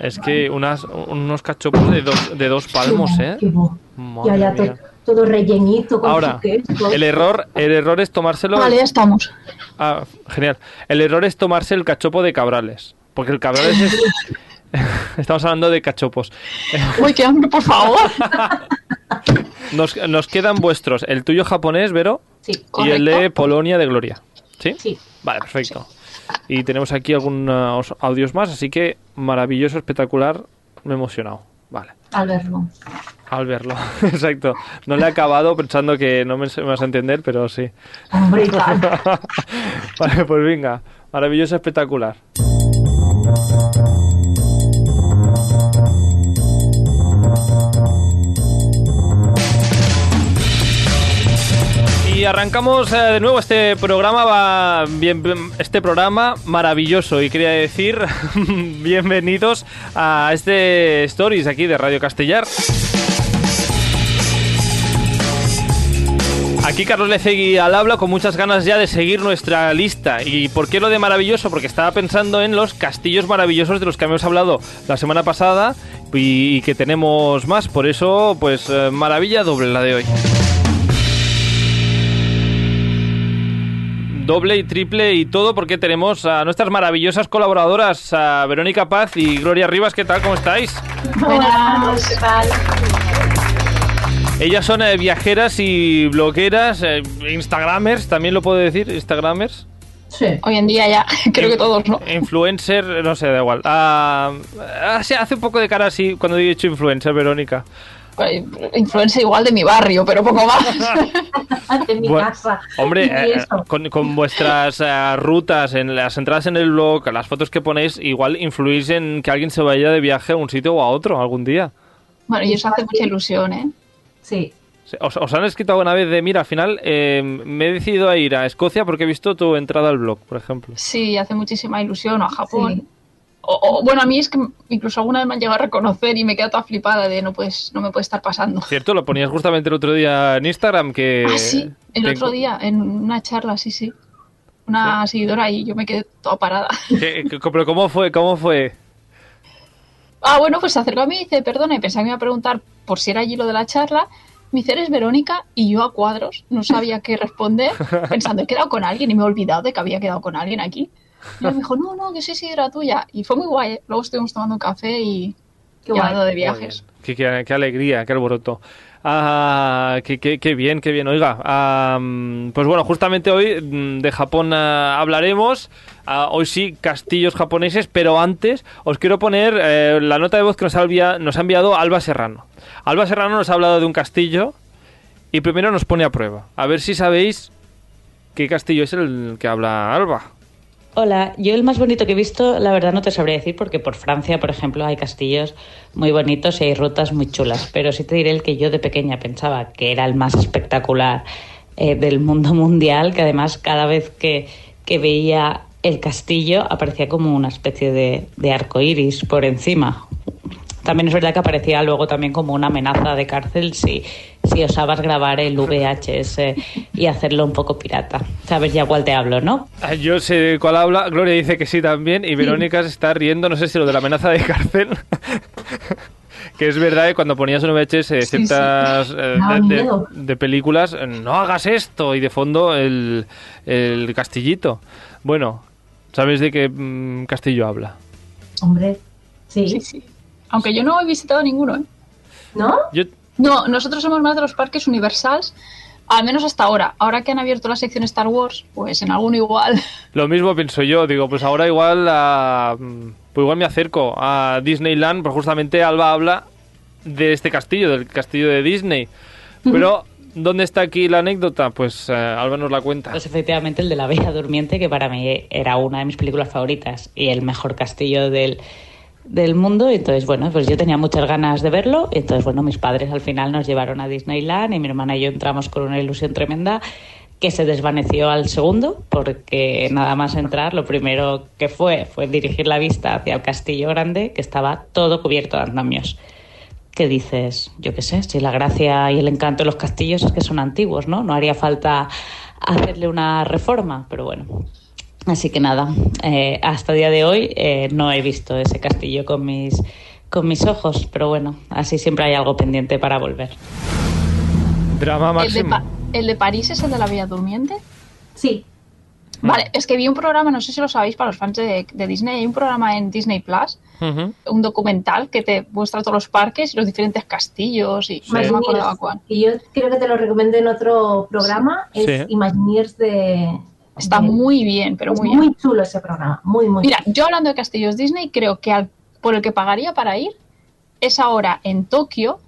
Es que unas, unos cachopos de dos, de dos palmos, ¿eh? Madre Ya, ya, todo rellenito con Ahora, queso. el error, el error es tomárselo. Vale, ya estamos. Ah, genial. El error es tomarse el cachopo de Cabrales. Porque el Cabrales es. Estamos hablando de cachopos. Uy, qué hambre, por favor. Nos, nos quedan vuestros. El tuyo japonés, Vero, Sí, y el de. Polonia de Gloria. ¿Sí? sí. Vale, perfecto. Y tenemos aquí algunos audios más, así que maravilloso, espectacular. Me he emocionado. Vale. Al verlo. Al verlo, exacto. No le he acabado pensando que no me, me vas a entender, pero sí. Vale, pues venga. Maravilloso, espectacular. Y arrancamos eh, de nuevo este programa, este programa maravilloso y quería decir bienvenidos a este Stories aquí de Radio Castellar. Aquí Carlos Lecegui al habla con muchas ganas ya de seguir nuestra lista. ¿Y por qué lo de maravilloso? Porque estaba pensando en los castillos maravillosos de los que habíamos hablado la semana pasada y, y que tenemos más. Por eso, pues eh, maravilla doble la de hoy. Doble y triple y todo porque tenemos a nuestras maravillosas colaboradoras, a Verónica Paz y Gloria Rivas. ¿Qué tal? ¿Cómo estáis? Buenas, ¿qué tal? Ellas son eh, viajeras y blogueras, eh, instagramers, también lo puedo decir, instagramers. Sí. Hoy en día ya, creo que todos, ¿no? Influencer, no sé, da igual. Ah, ah, hace un poco de cara así cuando he dicho influencer, Verónica. Influencia igual de mi barrio, pero poco más. Ante mi Bueno, casa. Hombre, eh, con, con vuestras eh, rutas, en las entradas en el blog, las fotos que ponéis, igual influís en que alguien se vaya de viaje a un sitio o a otro algún día. Bueno, y eso hace mucha ilusión, ¿eh? Sí. ¿Os, os han escrito alguna vez de, mira, al final eh, me he decidido a ir a Escocia porque he visto tu entrada al blog, por ejemplo? Sí, hace muchísima ilusión, o a Japón. Sí. O, o, bueno, a mí es que incluso alguna vez me han llegado a reconocer y me quedo toda flipada de no, puedes, no me puede estar pasando. Cierto, lo ponías justamente el otro día en Instagram que... ah, sí, el otro día, en una charla, sí, sí. Una seguidora y yo me quedé toda parada. que- pero ¿cómo fue? ¿Cómo fue? Ah, bueno, pues se acercó a mí y dice, perdona, y pensaba que me iba a preguntar por si era allí lo de la charla. Me dice, ¿eres Verónica? Y yo a cuadros, no sabía qué responder, pensando, he quedado con alguien y me he olvidado de que había quedado con alguien aquí. Y me dijo, no, no, que sí, sí, era tuya. Y fue muy guay, ¿eh? Luego estuvimos tomando un café y Qué y hablando de viajes. Qué, qué- qué alegría, qué alboroto. Ah, qué, qué- qué bien, qué bien. Oiga, ah, pues bueno, justamente hoy mm, de Japón ah, hablaremos. Ah, hoy sí, castillos japoneses, pero antes os quiero poner eh, la nota de voz que nos ha, envia- nos ha enviado Alba Serrano. Alba Serrano nos ha hablado de un castillo y primero nos pone a prueba. A ver si sabéis qué castillo es el que habla Alba. Hola, yo el más bonito que he visto, la verdad no te sabría decir porque por Francia, por ejemplo, hay castillos muy bonitos y hay rutas muy chulas, pero sí te diré el que yo de pequeña pensaba que era el más espectacular eh, del mundo mundial, que además cada vez que, que veía el castillo aparecía como una especie de, de arco iris por encima. También es verdad que aparecía luego también como una amenaza de cárcel si, si osabas grabar el VHS y hacerlo un poco pirata. Sabes ya cuál te hablo, ¿no? Ah, Yo sé de cuál habla, Gloria dice que sí también, y Verónica se está riendo, no sé si lo de la amenaza de cárcel. que es verdad que cuando ponías en VHS Sí, ciertas eh, Daba de, de- miedo. de películas, eh, no hagas esto, y de fondo el, el castillito. Bueno, ¿sabes de qué mm, castillo habla? Hombre. Sí. Sí, sí. Aunque yo no he visitado ninguno, ¿eh? ¿No? Yo, No, nosotros somos más de los parques Universals, al menos hasta ahora. Ahora que han abierto la sección Star Wars, pues en alguno igual. lo mismo pienso yo, digo, pues ahora igual, ah, mm, pues igual me acerco a Disneyland, pues justamente Alba habla de este castillo, del castillo de Disney. Pero, ¿dónde está aquí la anécdota? Pues eh, Alba nos la cuenta. Pues efectivamente el de la Bella Durmiente, que para mí era una de mis películas favoritas y el mejor castillo del, del mundo. Entonces, bueno, pues yo tenía muchas ganas de verlo. Entonces, bueno, mis padres al final nos llevaron a Disneyland y mi hermana y yo entramos con una ilusión tremenda que se desvaneció al segundo, porque nada más entrar, lo primero que fue fue dirigir la vista hacia el castillo grande, que estaba todo cubierto de andamios. que dices, yo qué sé, si la gracia y el encanto de los castillos es que son antiguos, ¿no? No haría falta hacerle una reforma, pero bueno. Así que nada, eh, hasta el día de hoy eh, no he visto ese castillo con mis, con mis ojos, pero bueno, así siempre hay algo pendiente para volver. Drama ¿El de, máximo. Pa- ¿El de París es el de la Bella Durmiente? Sí, Vale, es que vi un programa, no sé si lo sabéis para los fans de, de Disney, hay un programa en Disney Plus, un documental que te muestra todos los parques y los diferentes castillos y Sí. no me acordaba cuál. que yo creo que te lo recomendé en otro programa, Sí. es Imagineers de... Está muy bien, pero es muy muy, bien. chulo ese programa, muy, muy Mira, yo hablando de castillos Disney, creo que al- por el que pagaría para ir es ahora en Tokio,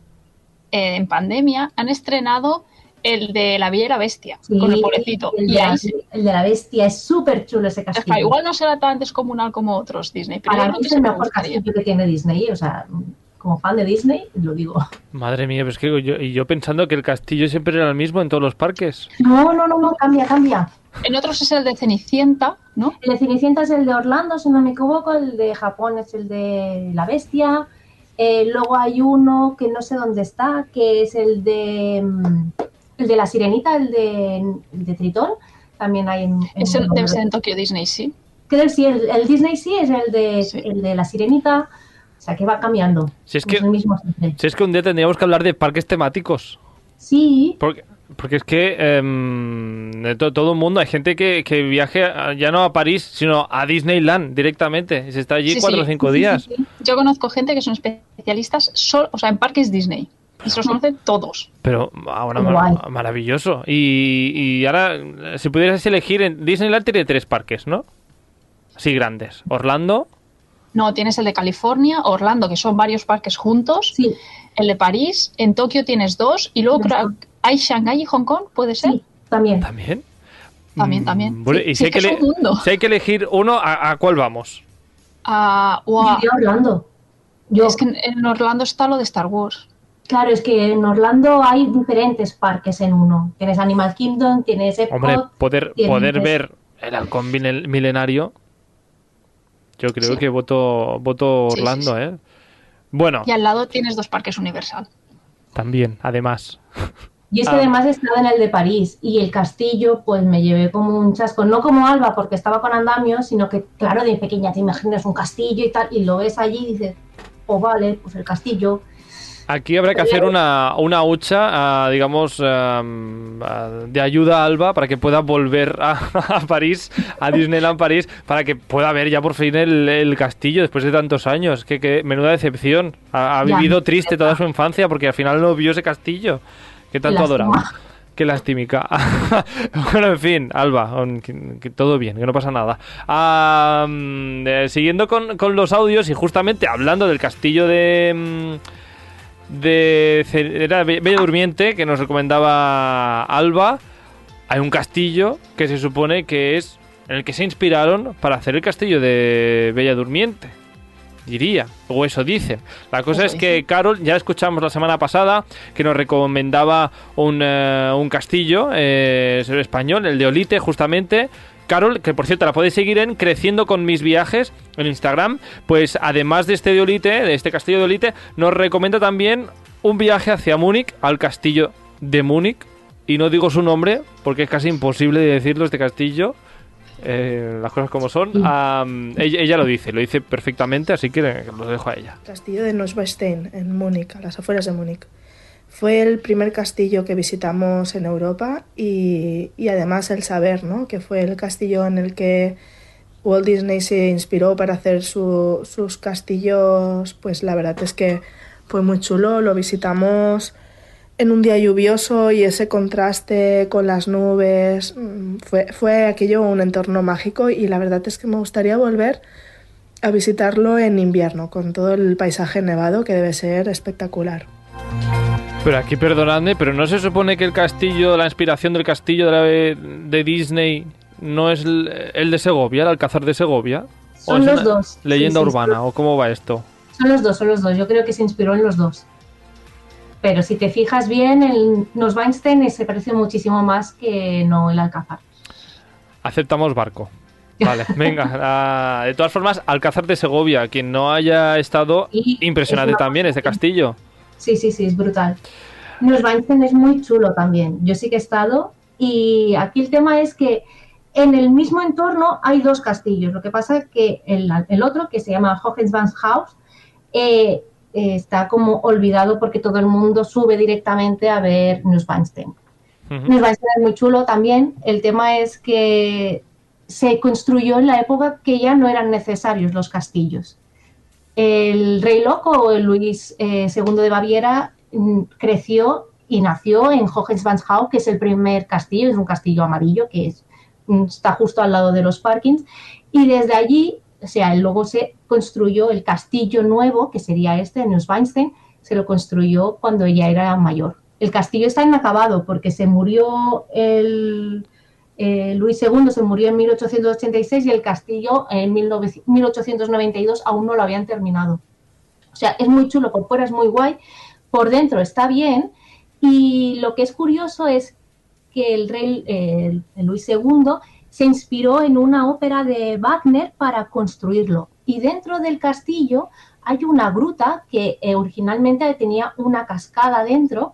eh, en pandemia, han estrenado el de la Bella y la Bestia, Sí, con el pobrecito. El Y de, ahí la, sí. el de la bestia es súper chulo ese O sea, castillo. igual no será tan descomunal como otros Disney, pero Para mí es el me mejor gustaría. castillo que tiene Disney, o sea, como fan de Disney, lo digo. Madre mía, pero es que yo, y yo pensando que el castillo siempre era el mismo en todos los parques. No, no, no, no, cambia, cambia. En otros es el de Cenicienta, ¿no? El de Cenicienta es el de Orlando, si no me equivoco, el de Japón es el de la bestia. Eh, luego hay uno que no sé dónde está, que es el de mm, el de la sirenita, el de, el de Tritón. También hay en, en- Ese debe ser en Tokio Disney, sí. Creo que sí, el, el Disney sí es el de, Sí. el de la sirenita. O sea que va cambiando. Si es es que, el mismo siempre. si es que un día tendríamos que hablar de parques temáticos. Sí, Porque, porque es que de to- todo el mundo, hay gente que, que viaje a- ya no a París, sino a Disneyland directamente. Y se está allí Sí, cuatro sí. o cinco Sí, sí, días. sí, sí. Yo conozco gente que son especialistas sol- o sea, en parques Disney. Y se los conocen todos. Pero ahora mar- maravilloso. Y, y ahora, eh, si pudieras elegir, en Disneyland tiene tres parques, ¿no? Así grandes. Orlando, No, tienes el de California, Orlando, que son varios parques juntos. Sí, El de París, en Tokio tienes dos. Y luego creo- hay Shanghái y Hong Kong, ¿puede ser? sí, también. también. También, Mm, también. bueno, Sí, y sí, si hay, que que es ele- un mundo. si hay que elegir uno, ¿a, a cuál vamos? Ah, o a- Yo Orlando. Yo, Es que en, en Orlando está lo de Star Wars. Claro, es que en Orlando hay diferentes parques en uno. Tienes Animal Kingdom, tienes Epcot. Hombre, poder, tienes- poder ver el halcón mil- milenario, yo creo Sí. que voto, voto Sí, sí, Orlando, sí. ¿eh? Bueno, Y al lado tienes dos parques Universal. también, además. Y es que Ah. además estaba en el de París y el castillo, pues me llevé como un chasco, no como Alba porque estaba con andamios, sino que, claro, de pequeña te imaginas un castillo y tal, y lo ves allí y dices, oh vale, pues el castillo. Aquí habrá que hacer una, una hucha, ah, digamos, am, ah, de ayuda a Alba para que pueda volver a, a París, a Disneyland París, para que pueda ver ya por fin el, el castillo después de tantos años. Que, que menuda decepción. Ha, ha Ya, vivido triste toda su infancia porque al final no vio ese castillo que tanto lástima. adoraba. Qué lastimica. bueno, en fin, Alba, que, que todo bien, que no pasa nada. Eh, siguiendo con, con los audios y justamente hablando del castillo de... mm, de era Be- Bella Durmiente que nos recomendaba Alba. Hay un castillo que se supone que es en el que se inspiraron para hacer el castillo de Bella Durmiente. Diría, o eso dicen. La cosa es que Carol, ya escuchamos la semana pasada, que nos recomendaba un, eh, un castillo eh, español, el de Olite, justamente. Carol, que por cierto la podéis seguir en Creciendo con mis viajes en Instagram, pues además de este de Olite, de este castillo de Olite, nos recomienda también un viaje hacia Múnich, al castillo de Múnich. Y no digo su nombre, porque es casi imposible de decirlo este castillo. eh, las cosas como son. Ella, ella lo dice, lo dice perfectamente, así que lo dejo a ella. Castillo de Neuschwanstein, en Múnich, a las afueras de Múnich. Fue el primer castillo que visitamos en Europa y, y además el saber, ¿no? Que fue el castillo en el que Walt Disney se inspiró para hacer su- sus castillos, pues la verdad es que fue muy chulo. Lo visitamos en un día lluvioso y ese contraste con las nubes, mm, fue, fue aquello un entorno mágico y la verdad es que me gustaría volver a visitarlo en invierno, con todo el paisaje nevado que debe ser espectacular. Pero aquí, perdonadme, pero ¿no se supone que el castillo, la inspiración del castillo de, la- de Disney no es el, el de Segovia, el Alcázar de Segovia? ¿O Son es los una dos. ¿Leyenda Sí, sí, urbana? ¿O cómo va esto? Son los dos, son los dos. Yo creo que se inspiró en los dos. Pero si te fijas bien, el Neuschwanstein se parece muchísimo más que no el Alcázar. Aceptamos barco. Vale, venga. ah, de todas formas, Alcázar de Segovia, quien no haya estado, impresionante es también este castillo. Sí, sí, sí, es brutal. Neuschwanstein es muy chulo también. Yo sí que he estado y aquí el tema es que en el mismo entorno hay dos castillos. Lo que pasa es que el, el otro, que se llama Hohenschwanzhaus, eh, eh, está como olvidado porque todo el mundo sube directamente a ver Neuschwanstein. Ujú. Neuschwanstein es muy chulo también. El tema es que se construyó en la época que ya no eran necesarios los castillos. El rey loco, Luis eh, II de Baviera, mm, creció y nació en Hohenschwanzhau, que es el primer castillo, es un castillo amarillo que mm, está justo al lado de los parkings, y desde allí, o sea, luego se construyó el castillo nuevo, que sería este, Neuschwanstein, se lo construyó cuando ella era mayor. El castillo está inacabado porque se murió el, eh, Luis II, se murió en 1886 y el castillo en 19 1892 aún no lo habían terminado. O sea, es muy chulo, por fuera es muy guay, por dentro está bien y lo que es curioso es que el rey eh, el Luis II se inspiró en una ópera de Wagner para construirlo. Y dentro del castillo hay una gruta que eh, originalmente tenía una cascada dentro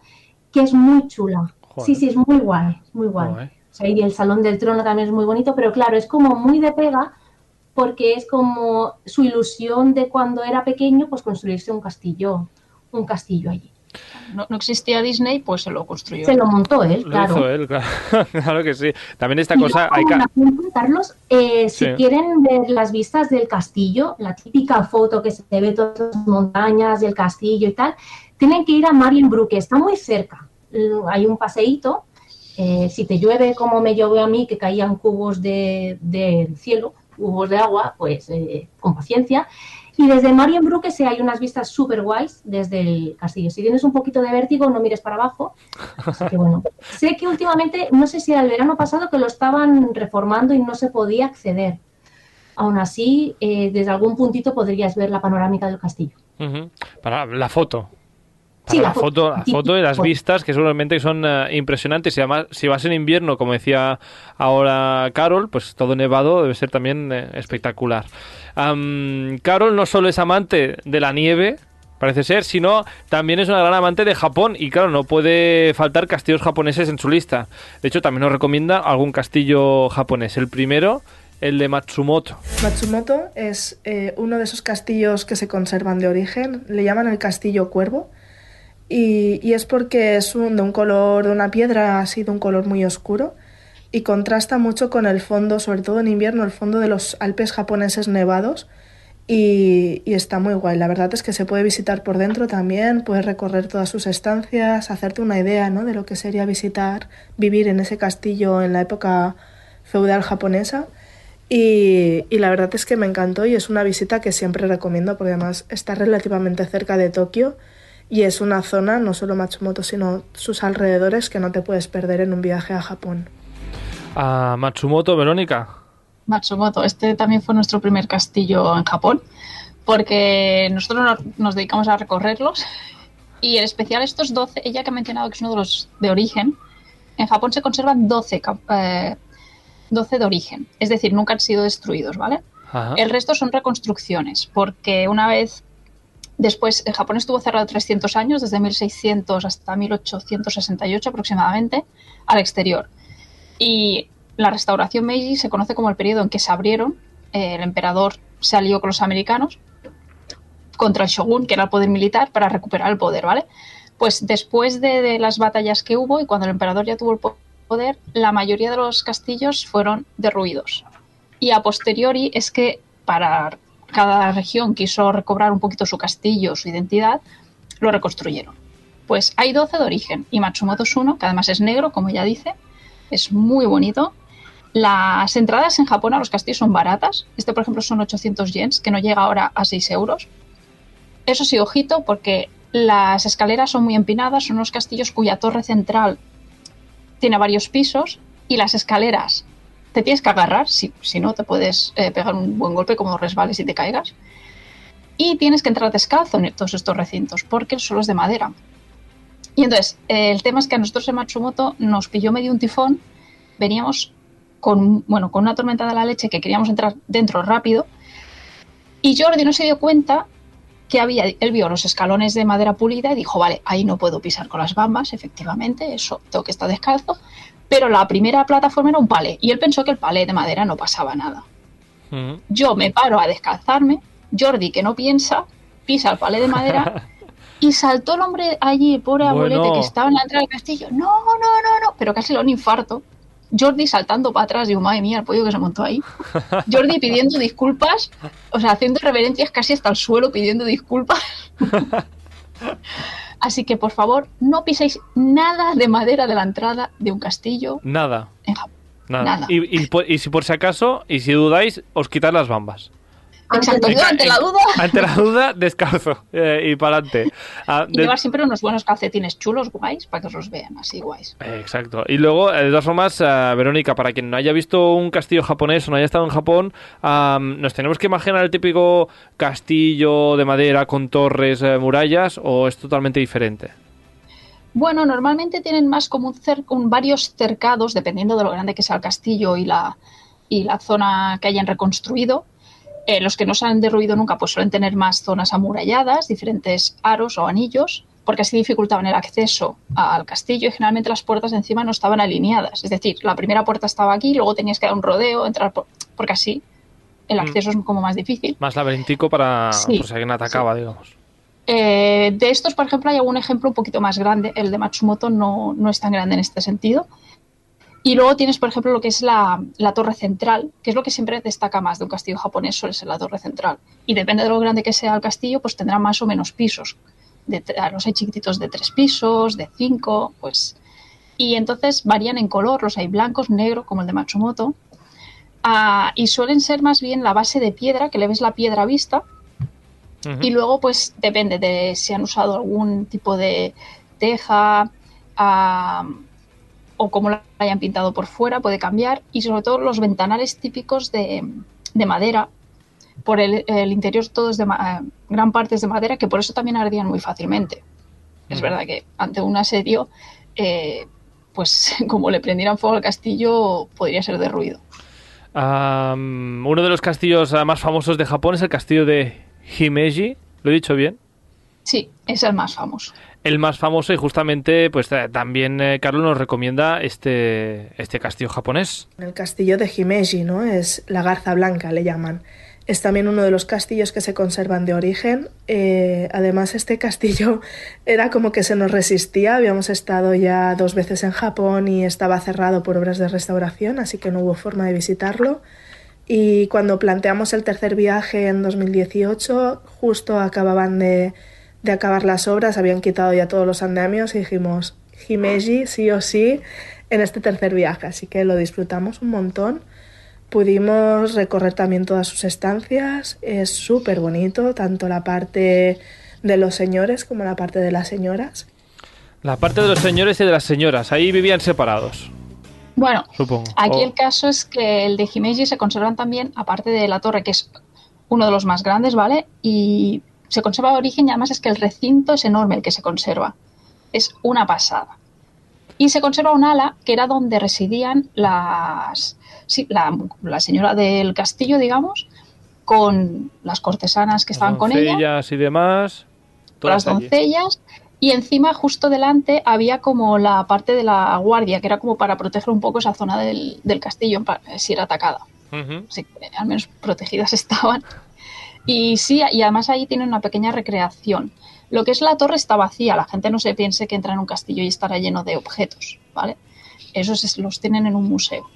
que es muy chula. Joder. Sí, sí, es muy guay, muy guay. Guay. Sea, y el Salón del Trono también es muy bonito, pero claro, es como muy de pega porque es como su ilusión de cuando era pequeño, pues construirse un castillo, un castillo allí. No, no existía Disney, pues se lo construyó. Se lo montó él, Lo claro. hizo él, claro. claro que sí. También esta Y cosa hay que... un apunte, Carlos, eh, si Sí. quieren ver las vistas del castillo, la típica foto que se ve todas las montañas y el castillo y tal, tienen que ir a Marienbrücke, está muy cerca. Hay un paseíto. Eh, si te llueve como me llovió a mí, que caían cubos de- del cielo, cubos de agua, pues eh, con paciencia. Y desde Marienbrücke sí hay unas vistas súper guays desde el castillo. Si tienes un poquito de vértigo, no mires para abajo. Así que bueno, sé que últimamente, no sé si era el verano pasado, que lo estaban reformando y no se podía acceder. Aún así, eh, desde algún puntito podrías ver la panorámica del castillo. Para la foto. Para Sí, la la fo- foto, la foto de las foto. vistas que seguramente son eh, impresionantes. Y además si vas en invierno como decía ahora Carol pues todo nevado debe ser también eh, espectacular. Carol no solo es amante de la nieve parece ser sino también es una gran amante de Japón. Y claro no puede faltar castillos japoneses en su lista. De hecho también nos recomienda algún castillo japonés. El primero el de Matsumoto. Matsumoto es eh, uno de esos castillos que se conservan de origen, le llaman el castillo cuervo y, es porque es de un color, de una piedra así de un color muy oscuro y contrasta mucho con el fondo, sobre todo en invierno, el fondo de los Alpes japoneses nevados y, y está muy guay. La verdad es que se puede visitar por dentro también, puedes recorrer todas sus estancias, hacerte una idea ¿no? de lo que sería visitar, vivir en ese castillo en la época feudal japonesa. Y, y la verdad es que me encantó y es una visita que siempre recomiendo porque además está relativamente cerca de Tokio y es una zona, no solo Matsumoto, sino sus alrededores que no te puedes perder en un viaje a Japón. a Matsumoto Verónica Matsumoto, este también fue nuestro primer castillo en Japón, porque nosotros nos, dedicamos a recorrerlos y en especial estos 12, ella que ha mencionado que es uno de los de origen, en Japón se conservan 12, cap- eh, 12 de origen, es decir, nunca han sido destruidos, ¿vale? Ajá. El resto son reconstrucciones, porque una vez después, eh, Japón estuvo cerrado 300 años, desde 1600 hasta 1868 aproximadamente, al exterior. Y la restauración Meiji se conoce como el periodo en que se abrieron, eh, el emperador se alió con los americanos contra el shogun, que era el poder militar, para recuperar el poder, ¿vale? Pues después de, las batallas que hubo y cuando el emperador ya tuvo el po- poder, la mayoría de los castillos fueron derruidos. Y a posteriori es que para cada región quiso recobrar un poquito su castillo, su identidad, lo reconstruyeron. Pues hay 12 de origen y Matsumoto es uno, que además es negro, como ya dice, es muy bonito. Las entradas en Japón a los castillos son baratas. Este, por ejemplo, son 800 yens, que no llega ahora a 6 euros. Eso sí, ojito, porque las escaleras son muy empinadas, son unos castillos cuya torre central tiene varios pisos y las escaleras te tienes que agarrar, si, si no te puedes eh, pegar un buen golpe como resbales y te caigas. Y tienes que entrar descalzo en todos estos recintos, porque el suelo es de madera. Y entonces, eh, el tema es que a nosotros en Matsumoto nos pilló medio un tifón, veníamos con, bueno, con una tormenta de la leche que queríamos entrar dentro rápido, y Jordi no se dio cuenta que había, él vio los escalones de madera pulida y dijo, vale, ahí no puedo pisar con las bambas, efectivamente, eso tengo que estar descalzo, Pero la primera plataforma era un palé y él pensó que el palé de madera no pasaba nada. Ujú. Yo me paro a descalzarme, Jordi, que no piensa, pisa el palé de madera y saltó el hombre allí, el pobre Bueno. abuelete que estaba en la entrada del castillo. No, no, no, no, pero casi le da un infarto. Jordi saltando para atrás, digo, madre mía, el pollo que se montó ahí. Jordi pidiendo disculpas, o sea, haciendo reverencias casi hasta el suelo, pidiendo disculpas. Así que, por favor, no piséis nada de madera de la entrada de un castillo Nada. en Japón. Nada. Nada. Y, y si por si acaso, y si dudáis, os quitáis las bambas. Exacto, yo ante la duda. Ante la duda, descalzo eh, y para adelante. Y llevar siempre unos buenos calcetines chulos, guays, para que os los vean, así guays. Exacto. Y luego, eh, de todas formas, eh, Verónica, para quien no haya visto un castillo japonés o no haya estado en Japón, ¿nos tenemos que imaginar el típico castillo de madera con torres, eh, murallas, o es totalmente diferente? Bueno, normalmente tienen más como un cer- un- varios cercados, dependiendo de lo grande que sea el castillo y la, y la zona que hayan reconstruido. Eh, los que no se han derruido nunca, pues suelen tener más zonas amuralladas, diferentes aros o anillos, porque así dificultaban el acceso al castillo y generalmente las puertas de encima no estaban alineadas. Es decir, la primera puerta estaba aquí, luego tenías que dar un rodeo, entrar por- porque así el Mm. acceso es como más difícil. Más laberíntico para Sí, por si alguien atacaba, digamos. Eh, de estos, por ejemplo, hay algún ejemplo un poquito más grande. El de Matsumoto no, no es tan grande en este sentido. Y luego tienes, por ejemplo, lo que es la, la torre central, que es lo que siempre destaca más de un castillo japonés, suele ser la torre central. Y depende de lo grande que sea el castillo, pues tendrá más o menos pisos. De, los hay chiquititos de tres pisos, de cinco, pues. Y entonces varían en color, los hay blancos, negro, como el de Matsumoto. Ah, y suelen ser más bien la base de piedra, que le ves la piedra a vista, y luego, pues depende de si han usado algún tipo de teja ah, o cómo la hayan pintado por fuera, puede cambiar. Y sobre todo los ventanales típicos de, de madera. Por el, el interior todo es de ma- eh, gran parte es de madera, que por eso también ardían muy fácilmente. Es Ujú. verdad que ante un asedio, eh, pues como le prendieran fuego al castillo, podría ser de ruido. Am, uno de los castillos ah, más famosos de Japón es el castillo de Himeji. ¿Lo he dicho bien? Sí, es el más famoso. El más famoso y justamente, pues eh, también eh, Carlos nos recomienda este, este castillo japonés. El castillo de Himeji, ¿no? Es la Garza Blanca, le llaman. Es también uno de los castillos que se conservan de origen. Eh, además, este castillo era como que se nos resistía. Habíamos estado ya dos veces en Japón y estaba cerrado por obras de restauración, así que no hubo forma de visitarlo. Y cuando planteamos el tercer viaje en 2018, justo acababan de, de acabar las obras, habían quitado ya todos los andamios y dijimos, Himeji sí o sí en este tercer viaje, así que lo disfrutamos un montón. Pudimos recorrer también todas sus estancias, es súper bonito, tanto la parte de los señores como la parte de las señoras. La parte de los señores y de las señoras. Ahí vivían separados, Bueno, supongo. Aquí el caso es que el de Himeji se conservan también, aparte de la torre, que es uno de los más grandes, ¿vale? Y se conserva de origen y además es que el recinto es enorme el que se conserva. Es una pasada. Y se conserva un ala que era donde residían las... Sí, la, la señora del castillo, digamos, con las cortesanas que las estaban con ella doncellas y demás. con las todas allí. doncellas y encima justo delante había como la parte de la guardia que era como para proteger un poco esa zona del, del castillo si era atacada Ujú. Así que al menos protegidas estaban y sí y además ahí tienen una pequeña recreación lo que es la torre está vacía la gente no se piense que entra en un castillo y estará lleno de objetos vale esos es- los tienen en un museo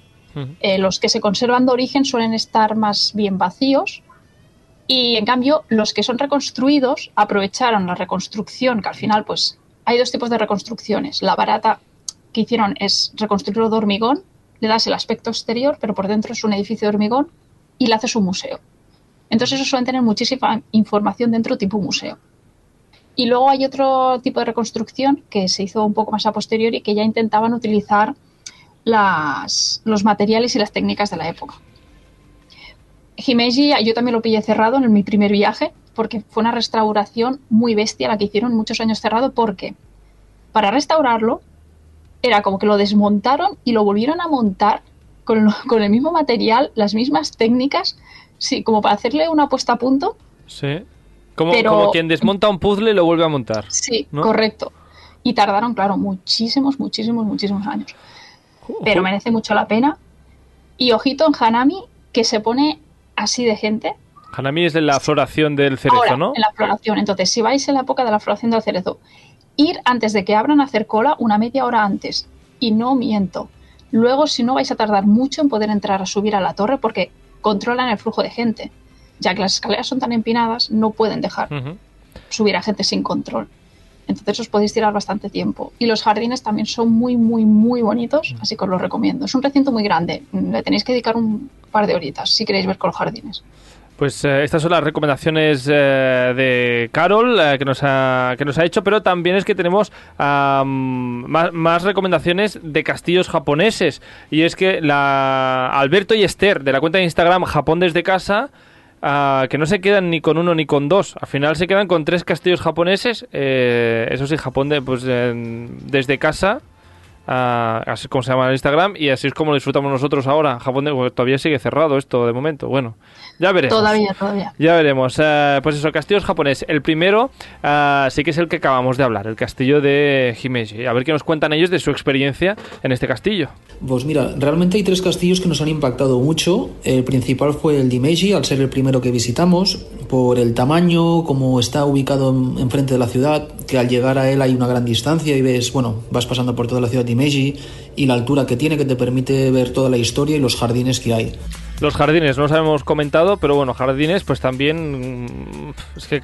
eh, los que se conservan de origen suelen estar más bien vacíos y en cambio los que son reconstruidos aprovecharon la reconstrucción, que al final pues hay dos tipos de reconstrucciones. La barata que hicieron es reconstruirlo de hormigón, le das el aspecto exterior, pero por dentro es un edificio de hormigón y le haces un museo. Entonces eso suelen tener muchísima información dentro tipo museo. Y luego hay otro tipo de reconstrucción que se hizo un poco más a posteriori que ya intentaban utilizar los materiales y las técnicas de la época. Himeji yo también lo pillé cerrado en mi primer viaje porque fue una restauración muy bestia la que hicieron muchos años cerrado porque para restaurarlo era como que lo desmontaron y lo volvieron a montar con el mismo material, las mismas técnicas, sí, como para hacerle una puesta a punto. Sí. Como, Pero- como quien desmonta un puzzle y lo vuelve a montar. Sí, ¿No? correcto. Y tardaron, claro, muchísimos, muchísimos, muchísimos años. pero merece mucho la pena. Y ojito en Hanami, que se pone así de gente. Hanami es de la floración del cerezo, Ahora, ¿no? En la floración. Entonces, si vais en la época de la floración del cerezo, ir antes de que abran a hacer cola una media hora antes. Y no miento. Luego, si no vais a tardar mucho en poder entrar a subir a la torre porque controlan el flujo de gente. Ya que las escaleras son tan empinadas, no pueden dejar subir a gente sin control. Entonces os podéis tirar bastante tiempo. Y los jardines también son muy, muy, muy bonitos, así que os los recomiendo. Es un recinto muy grande. Le tenéis que dedicar un par de horitas si queréis ver con los jardines. Pues eh, estas son las recomendaciones eh, de Carol eh, que, nos ha, que nos ha hecho, pero también es que tenemos am, más, más recomendaciones de castillos japoneses. Y es que la Alberto y Esther, de la cuenta de Instagram Japón desde casa, ah, que no se quedan ni con uno ni con dos. Al final se quedan con tres castillos japoneses. eso sí, Japón de- pues, en- desde casa. ah, así como se llama el Instagram y así es como lo disfrutamos nosotros ahora. Japón de- pues, todavía sigue cerrado esto de momento. Bueno, ya veremos. Todavía, todavía. Ya veremos. Eh, pues eso, castillos japonés. El primero ah, sí que es el que acabamos de hablar, el castillo de Himeji. A ver qué nos cuentan ellos de su experiencia en este castillo. Pues mira, realmente hay tres castillos que nos han impactado mucho. El principal fue el de Meiji, al ser el primero que visitamos, por el tamaño, como está ubicado en- enfrente de la ciudad, que al llegar a él hay una gran distancia y ves, bueno, vas pasando por toda la ciudad de Meiji y la altura que tiene que te permite ver toda la historia y los jardines que hay. Los jardines, no los hemos comentado, pero bueno, jardines, pues también. mm, Es que,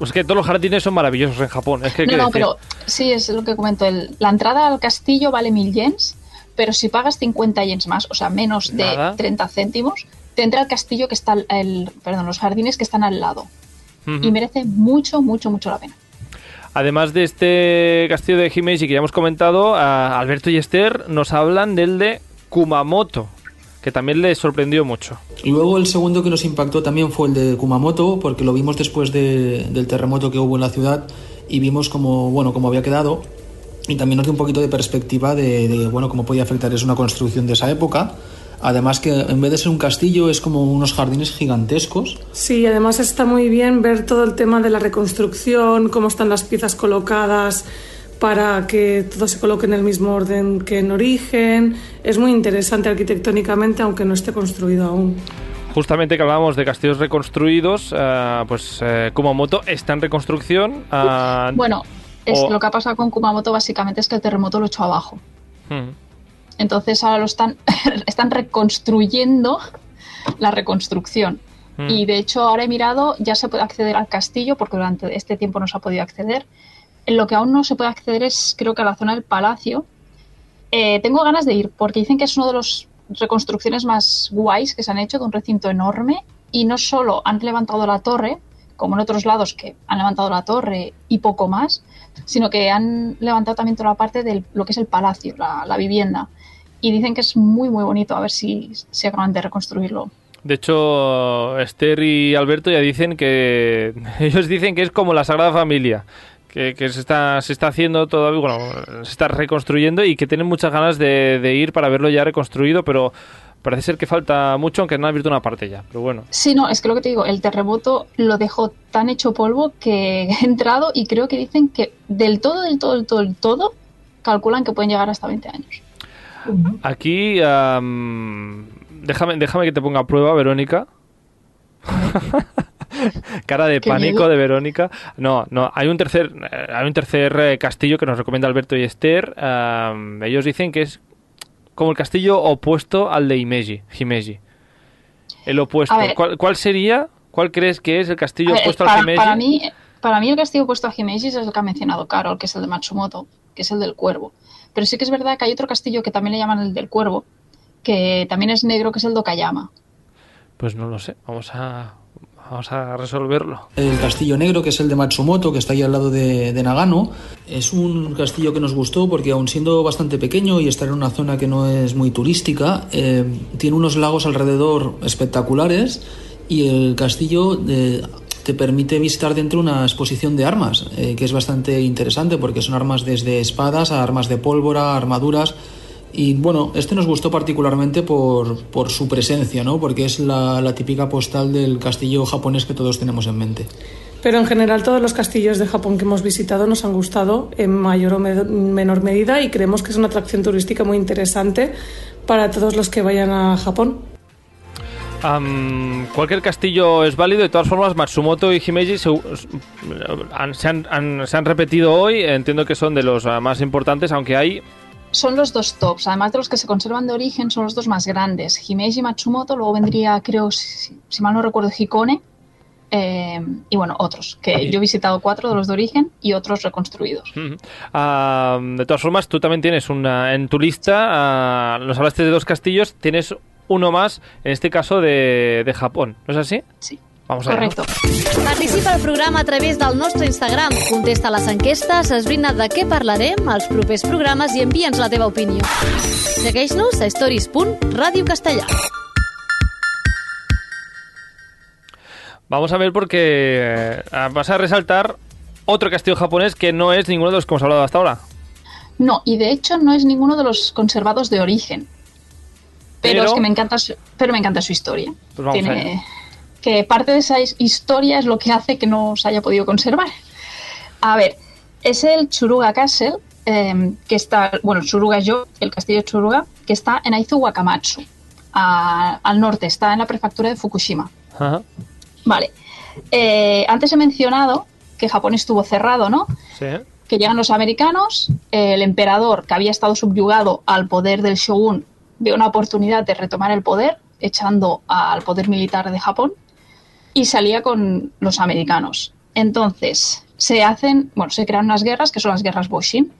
es que todos los jardines son maravillosos en Japón. Es que, No, ¿qué no, decir? pero sí, es lo que comento. El- la entrada al castillo vale mil yens, pero si pagas 50 yens más, o sea, menos de Nada. 30 céntimos, te entra el castillo que está, el, perdón, los jardines que están al lado. Y merece mucho, mucho, mucho la pena. Además de este castillo de Himeji que ya hemos comentado, a Alberto y Esther nos hablan del de Kumamoto, que también les sorprendió mucho. Y luego el segundo que nos impactó también fue el de Kumamoto, porque lo vimos después de- del terremoto que hubo en la ciudad y vimos cómo, bueno, cómo había quedado. Y también nos dio un poquito de perspectiva de, de, bueno, cómo podía afectar. Es una construcción de esa época. Además que en vez de ser un castillo es como unos jardines gigantescos. Sí, además está muy bien ver todo el tema de la reconstrucción, cómo están las piezas colocadas para que todo se coloque en el mismo orden que en origen. Es muy interesante arquitectónicamente, aunque no esté construido aún. Justamente que hablábamos de castillos reconstruidos, eh, pues eh, Kumamoto está en reconstrucción. ah, Bueno, es, o- lo que ha pasado con Kumamoto básicamente es que el terremoto lo echó abajo. mm, Entonces ahora lo están, están reconstruyendo la reconstrucción. Mm. Y de hecho ahora he mirado, ya se puede acceder al castillo porque durante este tiempo no se ha podido acceder. Lo que aún no se puede acceder es creo que a la zona del palacio. Eh, tengo ganas de ir porque dicen que es una de las reconstrucciones más guays que se han hecho de un recinto enorme y no solo han levantado la torre, como en otros lados que han levantado la torre y poco más, sino que han levantado también toda la parte de lo que es el palacio, la, la vivienda. Y dicen que es muy, muy bonito, a ver si se acaban de reconstruirlo. De hecho, Esther y Alberto ya dicen que. Ellos dicen que es como la Sagrada Familia. Que, que se, está, se está haciendo todavía. Bueno, se está reconstruyendo y que tienen muchas ganas de, de ir para verlo ya reconstruido, pero parece ser que falta mucho, aunque no han abierto una parte ya. Pero bueno. Sí, no, es que lo que te digo, el terremoto lo dejó tan hecho polvo que he entrado y creo que dicen que del todo, del todo, del todo, del todo, calculan que pueden llegar hasta 20 años. Aquí. am, déjame, déjame que te ponga a prueba, Verónica. Cara de pánico miedo. de Verónica. No, no, hay un tercer, eh, hay un tercer eh, castillo que nos recomienda Alberto y Esther. Ellos dicen que es como el castillo opuesto al de Himeji. Himeji. El opuesto. Ver. ¿Cuál, cuál sería? ¿Cuál crees que es el castillo ver, opuesto al para, Himeji? para mí, para mí el castillo opuesto a Himeji es el que ha mencionado Carol, que es el de Matsumoto, que es el del cuervo. Pero sí que es verdad que hay otro castillo que también le llaman el del cuervo, que también es negro, que es el de Okayama. Pues no lo sé. Vamos a, vamos a resolverlo. El Castillo Negro, que es el de Matsumoto, que está ahí al lado de, de Nagano, es un castillo que nos gustó porque aun siendo bastante pequeño y estar en una zona que no es muy turística, eh, tiene unos lagos alrededor espectaculares y el castillo eh, te permite visitar dentro una exposición de armas, eh, que es bastante interesante porque son armas desde espadas a armas de pólvora, armaduras. Y bueno, este nos gustó particularmente por, por su presencia, ¿no? Porque es la, la típica postal del castillo japonés que todos tenemos en mente. Pero en general todos los castillos de Japón que hemos visitado nos han gustado en mayor o menor medida y creemos que es una atracción turística muy interesante para todos los que vayan a Japón. cualquier castillo es válido. De todas formas, Matsumoto y Himeji se, han, se, han, repetido hoy. Entiendo que son de los ah, más importantes, aunque hay son los dos tops. Además de los que se conservan de origen, son los dos más grandes. Himeji y Matsumoto, luego vendría, creo, si, mal no recuerdo, Hikone. Eh, y bueno, otros, que yo he visitado cuatro de los de origen y otros reconstruidos. Ah, de todas formas, tú también tienes una en tu lista, uh, nos hablaste de dos castillos, tienes uno más, en este caso de, de Japón, ¿no es así? Sí. Vamos Correcto. Participa al programa a través del nostre Instagram. Contesta les enquestes, esbrina de què parlarem als propers programes i envia'ns la teva opinió. Segueix-nos a stories.radiocastellà. Vamos a ver porque eh, vas a resaltar otro castillo japonés que no es ninguno de los que hemos hablado hasta ahora. No, y de hecho no es ninguno de los conservados de origen. Pero, es que me encanta su, pero me encanta su historia. Pues Tiene, que parte de esa historia es lo que hace que no se haya podido conservar. A ver, es el Churuga Castle, em, que está, bueno, Churuga-yo, el castillo Churuga, que está en Aizu Wakamatsu, al norte, está en la prefectura de Fukushima. Vale. Eh, antes he mencionado que Japón estuvo cerrado, ¿no? Sí. Que llegan los americanos, el emperador, que había estado subyugado al poder del shogun, ve una oportunidad de retomar el poder, echando al poder militar de Japón y salía con los americanos. Entonces, se hacen, bueno, se crean unas guerras que son las guerras Boshin,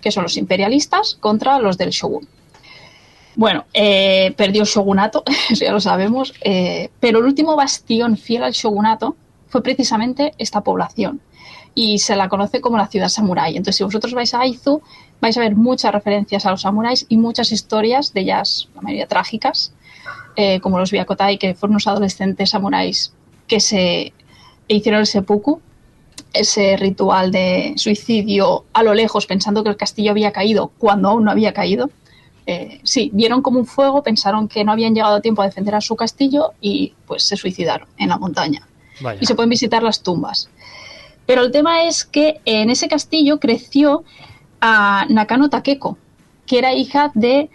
que son los imperialistas contra los del shogun. Bueno, eh, perdió el shogunato, eso ya lo sabemos, eh, pero el último bastión fiel al shogunato fue precisamente esta población y se la conoce como la ciudad samurái. Entonces, si vosotros vais a Aizu, vais a ver muchas referencias a los samuráis y muchas historias de ellas, la mayoría trágicas, eh, como los Byakutai, que fueron unos adolescentes samuráis que se hicieron el seppuku, ese ritual de suicidio a lo lejos pensando que el castillo había caído cuando aún no había caído. Eh, sí, vieron como un fuego, pensaron que no habían llegado a tiempo a defender a su castillo y pues se suicidaron en la montaña. Y se pueden visitar las tumbas. Pero el tema es que en ese castillo creció a Nakano Takeko, que era hija de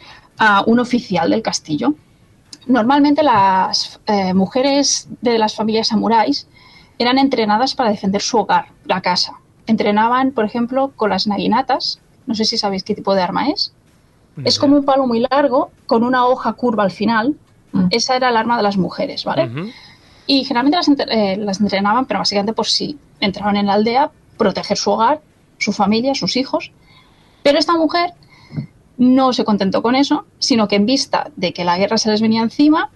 un oficial del castillo normalmente las eh, mujeres de las familias samuráis eran entrenadas para defender su hogar, la casa. Entrenaban, por ejemplo, con las naginatas. No sé si sabéis qué tipo de arma es. Es como un palo muy largo con una hoja curva al final. Mm. Esa era el arma de las mujeres, ¿vale? Y generalmente las, eh, las, entrenaban, pero básicamente por si entraban en la aldea, proteger su hogar, su familia, sus hijos. Pero esta mujer no se contentó con eso, sino que en vista de que la guerra se les venía encima,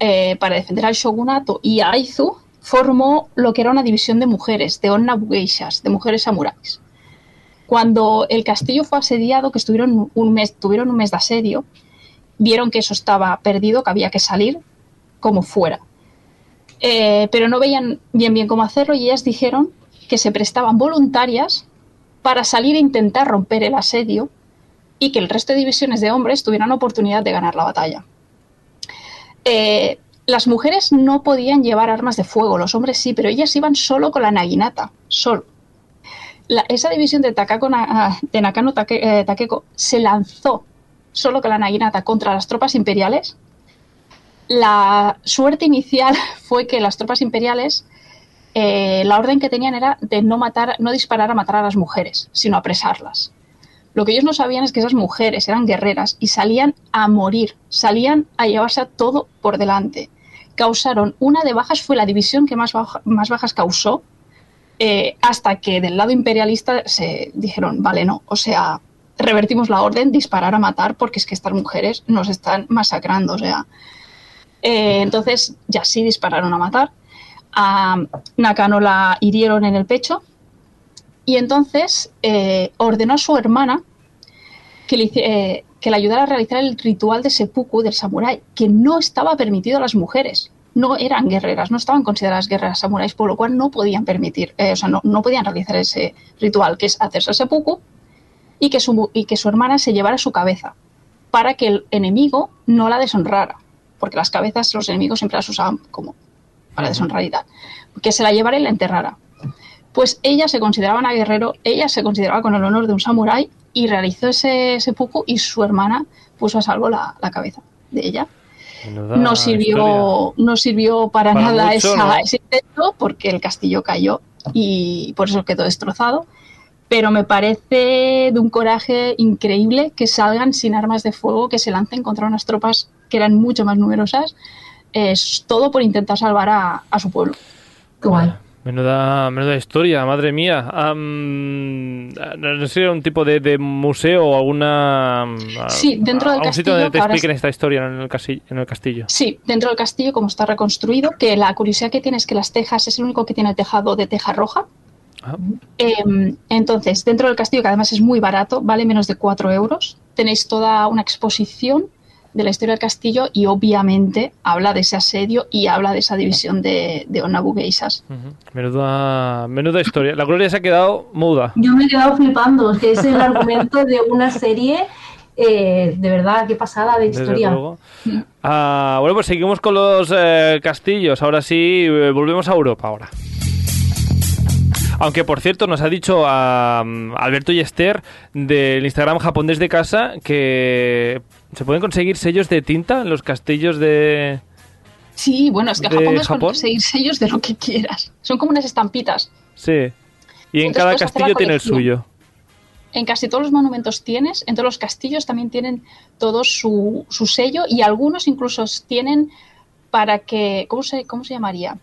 eh, para defender al shogunato y a Aizu, formó lo que era una división de mujeres, de Onna Bugeishas, de mujeres samuráis. Cuando el castillo fue asediado, que estuvieron un mes, tuvieron un mes de asedio, vieron que eso estaba perdido, que había que salir como fuera. Eh, pero no veían bien bien cómo hacerlo y ellas dijeron que se prestaban voluntarias para salir e intentar romper el asedio y que el resto de divisiones de hombres tuvieran oportunidad de ganar la batalla. Eh, las mujeres no podían llevar armas de fuego, los hombres sí, pero ellas iban solo con la naginata, solo. esa división de, Takako, de Nakano eh, Takeko se lanzó solo con la naginata contra las tropas imperiales. La suerte inicial fue que las tropas imperiales, eh, la orden que tenían era de no, matar, no disparar a matar a las mujeres, sino apresarlas. Lo que ellos no sabían es que esas mujeres eran guerreras y salían a morir, salían a llevarse todo por delante. Causaron una de bajas, fue la división que más, más bajas causó, eh, hasta que del lado imperialista se dijeron, vale, no, o sea, revertimos la orden, disparar a matar, porque es que estas mujeres nos están masacrando, o sea. Eh, entonces, ya sí dispararon a matar. A Nakano la hirieron en el pecho, y entonces eh, ordenó a su hermana que le, eh, que le ayudara a realizar el ritual de seppuku del samurái, que no estaba permitido a las mujeres. No eran guerreras, no estaban consideradas guerreras samuráis, por lo cual no podían permitir, eh, o sea, no, no, podían realizar ese ritual, que es hacerse el seppuku y que, su, y que su hermana se llevara su cabeza para que el enemigo no la deshonrara, porque las cabezas los enemigos siempre las usaban como para deshonrar y tal, que se la llevara y la enterrara Pues ella se consideraba una guerrero, ella se consideraba con el honor de un samurái y realizó ese seppuku y su hermana puso a salvo la, la cabeza de ella. Menuda No sirvió, no sirvió para, Para nada mucho, esa- ¿no? ese intento porque el castillo cayó y por eso quedó destrozado. Pero me parece de un coraje increíble que salgan sin armas de fuego, que se lancen contra unas tropas que eran mucho más numerosas. Es todo por intentar salvar a, a su pueblo. Guay. Menuda, menuda historia, madre mía. No sé un tipo de, de museo o alguna. Sí, dentro del algún sitio castillo, donde te expliquen es- esta historia en el, casi- en el castillo. Sí, dentro del castillo, como está reconstruido, que la curiosidad que tiene es que las tejas es el único que tiene el tejado de teja roja. Ah. Em, entonces, dentro del castillo, que además es muy barato, vale menos de 4 euros, tenéis toda una exposición de la historia del castillo y obviamente habla de ese asedio y habla de esa división de, de Onabu Geishas. Ujú. Menuda, menuda historia. La Gloria se ha quedado muda. Yo me he quedado flipando, es que es el argumento de una serie, eh, de verdad, qué pasada de historia. Ah, bueno, pues seguimos con los eh, castillos. Ahora sí, eh, volvemos a Europa ahora. Aunque, por cierto, nos ha dicho a mm, Alberto y Esther del Instagram japonés de casa que se pueden conseguir sellos de tinta en los castillos de... Sí, bueno, es que en ¿De Japón puedes Japón? conseguir sellos de lo que quieras. Son como unas estampitas. Sí. Y en Entonces cada castillo tiene el suyo. En casi todos los monumentos tienes, en todos los castillos también tienen todos su, su sello y algunos incluso tienen para que, ¿cómo se, ¿cómo se llamaría?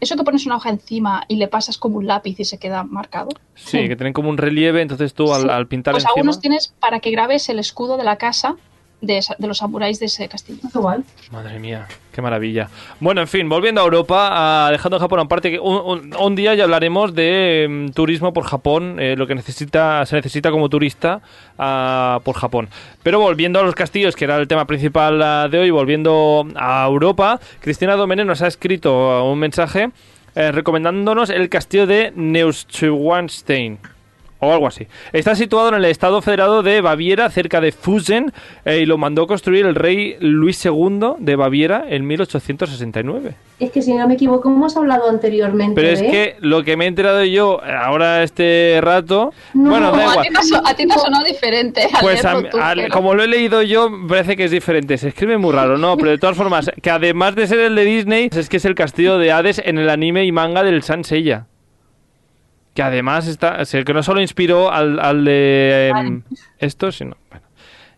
Eso que pones una hoja encima y le pasas como un lápiz y se queda marcado. Sí, que tienen como un relieve, entonces tú al, Sí. al pintar Pues encima... algunos tienes para que grabes el escudo de la casa de, los samuráis de ese castillo. Guay. Madre mía, qué maravilla. Bueno, en fin, volviendo a Europa, ah, dejando Japón aparte, que un, un- un día ya hablaremos de mm, turismo por Japón, eh, lo que necesita se necesita como turista ah, por Japón. Pero volviendo a los castillos, que era el tema principal ah, de hoy, volviendo a Europa, Cristina Domene nos ha escrito ah, un mensaje eh, recomendándonos el castillo de Neuschwanstein. O algo así. Está situado en el estado federado de Baviera, cerca de Fusen, eh, y lo mandó construir el rey Luis II de Baviera en 1869. Es que si no me equivoco, hemos hablado anteriormente Pero es que lo que me he enterado yo eh, ahora este rato... No, bueno, da No, igual. a ti te ha sonado diferente. Pues a- leerlo tú, al- pero- como lo he leído yo, me parece que es diferente. Se escribe muy raro, ¿no? Pero de todas formas, que además de ser el de Disney, es que es el castillo de Hades en el anime y manga del Saint Seiya. Que además está, es el que no solo inspiró al, al de em, esto, sino... Bueno,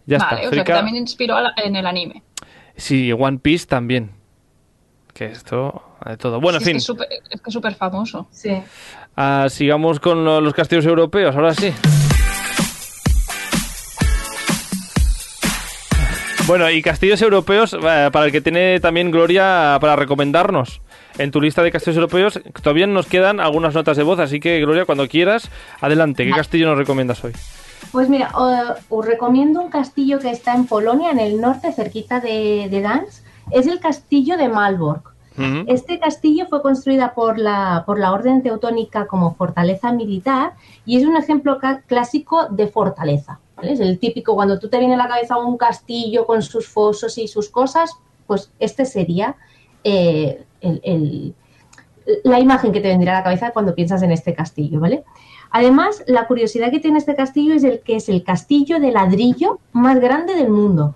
ya vale, está. o sea, Frika- que también inspiró la- en el anime. Sí, One Piece también. Que esto, de todo. Bueno, Sí, en es fin, que es súper- es que es súper famoso. Sí. ah, sigamos con lo- los castillos europeos, ahora sí. Bueno, y castillos europeos, eh, para el que tiene también Gloria para recomendarnos. En tu lista de castillos europeos todavía nos quedan algunas notas de voz, así que Gloria, cuando quieras, adelante. ¿Qué castillo nos recomiendas hoy? Pues mira, os recomiendo un castillo que está en Polonia, en el norte, cerquita de, de Gdansk. Es el castillo de Malbork. Este castillo fue construida por la, por la Orden Teutónica como fortaleza militar y es un ejemplo clásico de fortaleza. Es el típico, cuando tú te viene a la cabeza un castillo con sus fosos y sus cosas, pues este sería eh, la imagen que te vendría a la cabeza cuando piensas en este castillo, ¿vale? Además, la curiosidad que tiene este castillo es el que es el castillo de ladrillo más grande del mundo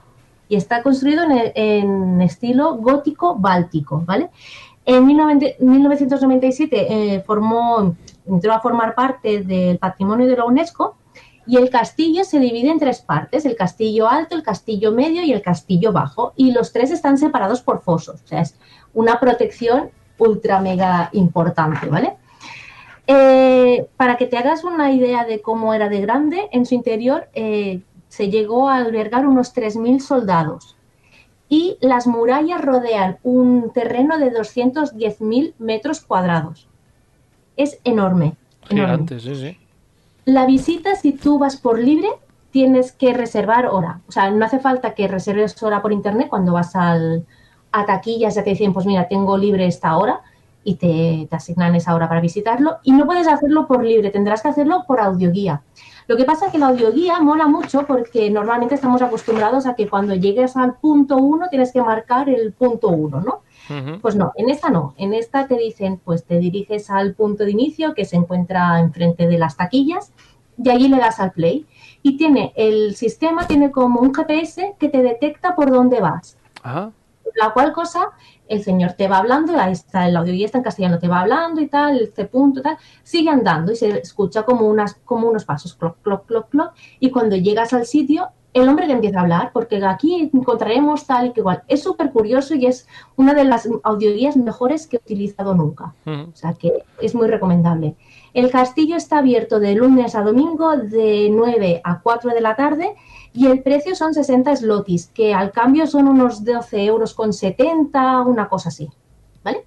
y está construido en, estilo gótico báltico, ¿vale? En 19- 1997 eh, formó, entró a formar parte del patrimonio de la UNESCO y el castillo se divide en tres partes, el castillo alto, el castillo medio y el castillo bajo, y los tres están separados por fosos, o sea, es una protección ultra mega importante, ¿vale? Eh, para que te hagas una idea de cómo era de grande, en su interior eh, se llegó a albergar unos 3.000 soldados y las murallas rodean un terreno de 210.000 metros cuadrados. Es enorme. enorme. Gigante, sí, sí. La visita, si tú vas por libre, tienes que reservar hora. O sea, no hace falta que reserves hora por internet cuando vas al, a taquillas, ya te dicen, pues mira, tengo libre esta hora y te, te asignan esa hora para visitarlo. Y no puedes hacerlo por libre, tendrás que hacerlo por audioguía. Lo que pasa es que la audioguía mola mucho porque normalmente estamos acostumbrados a que cuando llegues al punto 1 tienes que marcar el punto 1, ¿no? Pues no, en esta no. En esta te dicen, pues te diriges al punto de inicio que se encuentra enfrente de las taquillas y allí le das al play. Y tiene, el sistema tiene como un GPS que te detecta por dónde vas. Ajá. La cual cosa, el señor te va hablando, ahí está el audio y está en castellano, te va hablando y tal, este punto y tal, sigue andando y se escucha como, unas, como unos pasos, cloc, cloc, cloc, cloc, y cuando llegas al sitio, el hombre te empieza a hablar, porque aquí encontraremos tal y que igual. Es súper curioso y es una de las audioguías mejores que he utilizado nunca. O sea que es muy recomendable. El castillo está abierto de lunes a domingo de 9 a 4 de la tarde y el precio son 60 slotis, que al cambio son unos 12 euros con 70, una cosa así. ¿Vale?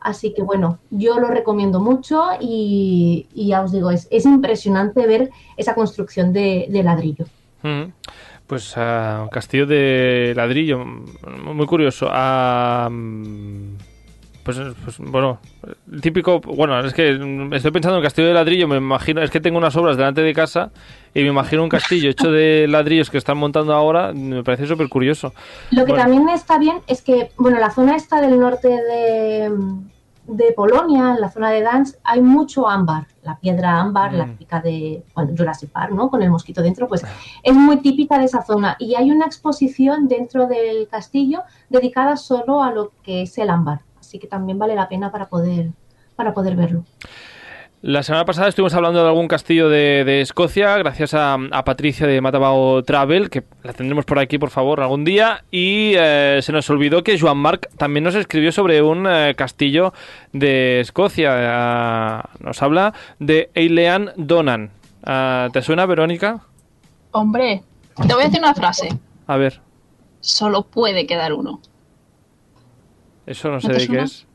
Así que bueno, yo lo recomiendo mucho y, y ya os digo, es, es impresionante ver esa construcción de, de ladrillo. Pues un castillo de ladrillo, mm, muy curioso. Ah, mm, pues, pues, bueno, el típico, bueno, es que mm, estoy pensando en castillo de ladrillo, me imagino, es que tengo unas obras delante de casa y me imagino un castillo hecho de ladrillos que están montando ahora, me parece súper curioso. Lo que Bueno. también está bien es que, bueno, la zona esta del norte de, de Polonia, en la zona de Dansk, hay mucho ámbar. La piedra ámbar, la Mm. típica de bueno, Jurassic Park, ¿no? Con el mosquito dentro, pues es muy típica de esa zona. Y hay una exposición dentro del castillo dedicada solo a lo que es el ámbar. Así que también vale la pena para poder, para poder verlo. La semana pasada estuvimos hablando de algún castillo de, de Escocia, gracias a, a Patricia de Matabao Travel, que la tendremos por aquí, por favor, algún día. Y eh, se nos olvidó que Joan Marc también nos escribió sobre un eh, castillo de Escocia. Eh, nos habla de Eilean Donan. Ah, ¿Te suena, Verónica? Hombre, te voy a decir una frase. A ver, Solo puede quedar uno. eso no sé ¿No te de qué es.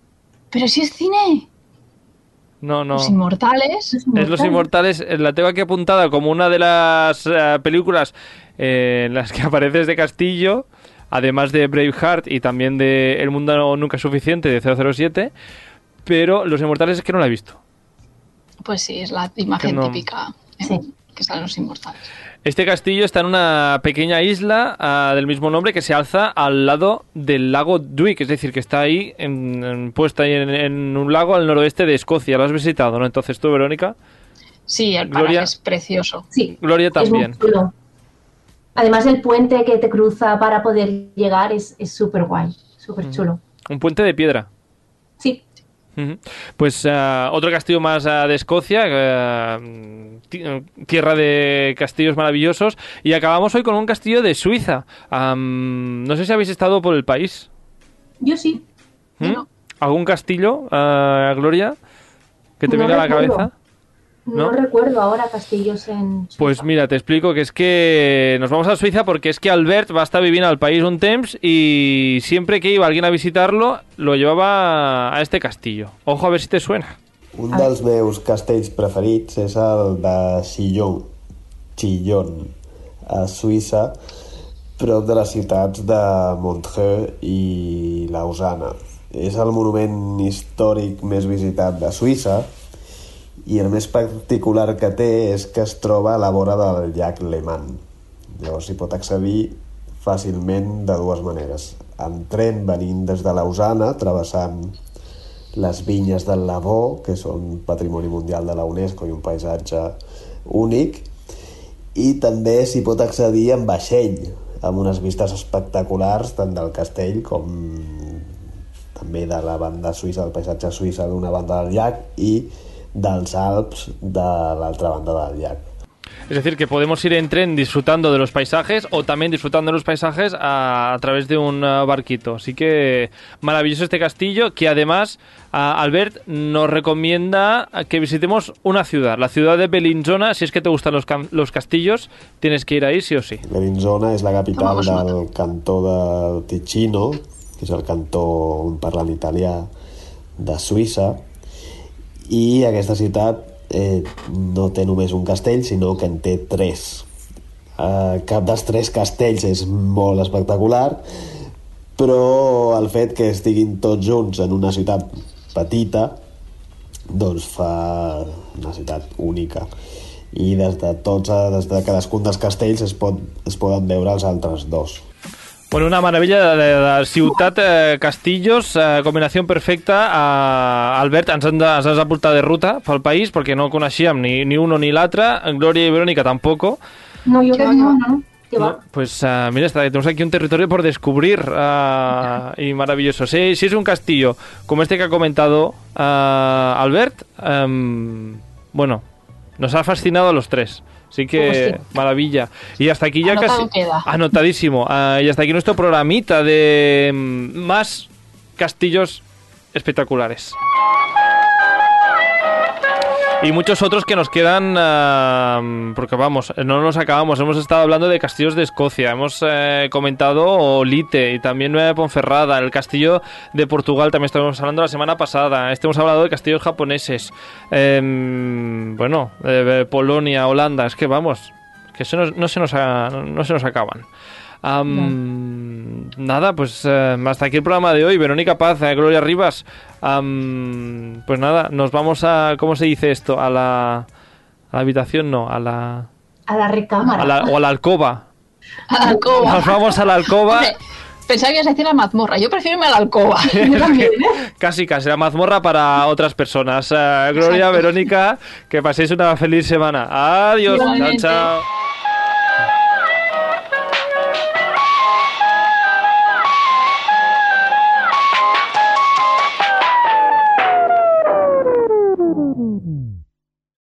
Pero si es cine. No, no. Los inmortales. Es Los Inmortales, eh, la tengo aquí apuntada como una de las eh, películas eh, en las que apareces de Castillo, además de Braveheart y también de El Mundo Nunca es Suficiente de 007, pero Los Inmortales es que no la he visto. Pues sí, es la imagen no. típica eh, Sí. que salen los inmortales. Este castillo está en una pequeña isla ah, del mismo nombre que se alza al lado del lago Duik, es decir, que está ahí en, en- puesta ahí en, en un lago al noroeste de Escocia. ¿Lo has visitado, no? Entonces tú, Verónica. Sí, el Gloria. paraje es precioso. Sí, Gloria es muy también. chulo. Además, el puente que te cruza para poder llegar es es súper guay, súper chulo. Un puente de piedra. Pues ah, otro castillo más ah, de Escocia, eh, ti- eh, tierra de castillos maravillosos. Y acabamos hoy con un castillo de Suiza. No sé si habéis estado por el país. yo sí. ¿Mm? Yo no. ¿Algún castillo, Gloria, que te No venga a la cabeza? No, ¿No? recuerdo ahora castillos en. Suiza. Pues mira, te explico que es que nos vamos a Suiza porque es que Albert va a estar viviendo al país un temps y siempre que iba alguien a visitarlo lo llevaba a este castillo. Ojo a ver si te suena. Un dels meus castells preferits és el de Chillon, Chillon, a Suïssa, prop de les ciutats de Montreux i Lausana. És el monument històric més visitat de Suïssa i el més particular que té és que es troba a la vora del llac Leman. Llavors s'hi pot accedir fàcilment de dues maneres. En tren venint des de Lausana, travessant les vinyes del Lavó, que són patrimoni mundial de la UNESCO i un paisatge únic, i també s'hi pot accedir en vaixell, amb unes vistes espectaculars tant del castell com també de la banda suïssa, del paisatge suïssa d'una banda del llac i dels Alps de l'altra banda del llac. Es decir, que podemos ir en tren disfrutando de los paisajes o también disfrutando de los paisajes a, a través de un uh, barquito. Así que maravilloso este castillo que además uh, Albert nos recomienda que visitemos una ciudad, la ciudad de Bellinzona. Si es que te gustan los, cam- los castillos, tienes que ir ahí sí o sí. Bellinzona és la capital del cantó de Ticino, que és el cantó on parlen italià de Suïssa, i aquesta ciutat eh, no té només un castell, sinó que en té tres. Eh, cap dels tres castells és molt espectacular, però el fet que estiguin tots junts en una ciutat petita doncs fa una ciutat única i des de tots, des de cadascun dels castells es, pot, es poden veure els altres dos. Bueno, una maravilla de, de ciutat, eh, Castillos, eh, combinació perfecta. Eh, Albert, ens, han de, ens has de portar de ruta pel país perquè no coneixíem ni, ni uno ni l'altre. Glòria i Verónica tampoco. No, yo que no, no. ¿Qué va? Pues eh, mira, está- tenemos aquí un territorio por descubrir eh, y maravilloso. Si, si es un castillo como este que ha comentado eh, Albert, em, bueno, nos ha fascinado a los tres. Así que Pues maravilla. Y hasta aquí ya Anotado casi... queda. Anotadísimo. Ah, y hasta aquí nuestro programita de mm, más castillos espectaculares. Y muchos otros que nos quedan, ah, porque vamos, no nos acabamos. Hemos estado hablando de castillos de Escocia, hemos eh, comentado Olite y también Nueva Ponferrada, el castillo de Portugal, también estuvimos hablando la semana pasada. Este hemos hablado de castillos japoneses, Em, bueno, eh, Polonia, Holanda, es que vamos, que se nos- no, se nos no se nos acaban. Nada, pues eh, hasta aquí el programa de hoy. Verónica Paz, eh, Gloria Rivas. am, pues nada, nos vamos a, ¿cómo se dice esto? A la, a la habitación, no, a la, A la recámara. a la- o a la alcoba. A la alcoba. Nos vamos a la alcoba. Pensaba que ibas a decir la mazmorra. Yo prefiero irme a la alcoba. Yo también, ¿eh? Casi, casi, la mazmorra para otras personas. Gloria. Verónica, que paséis una feliz semana. Adiós. Chao, chao.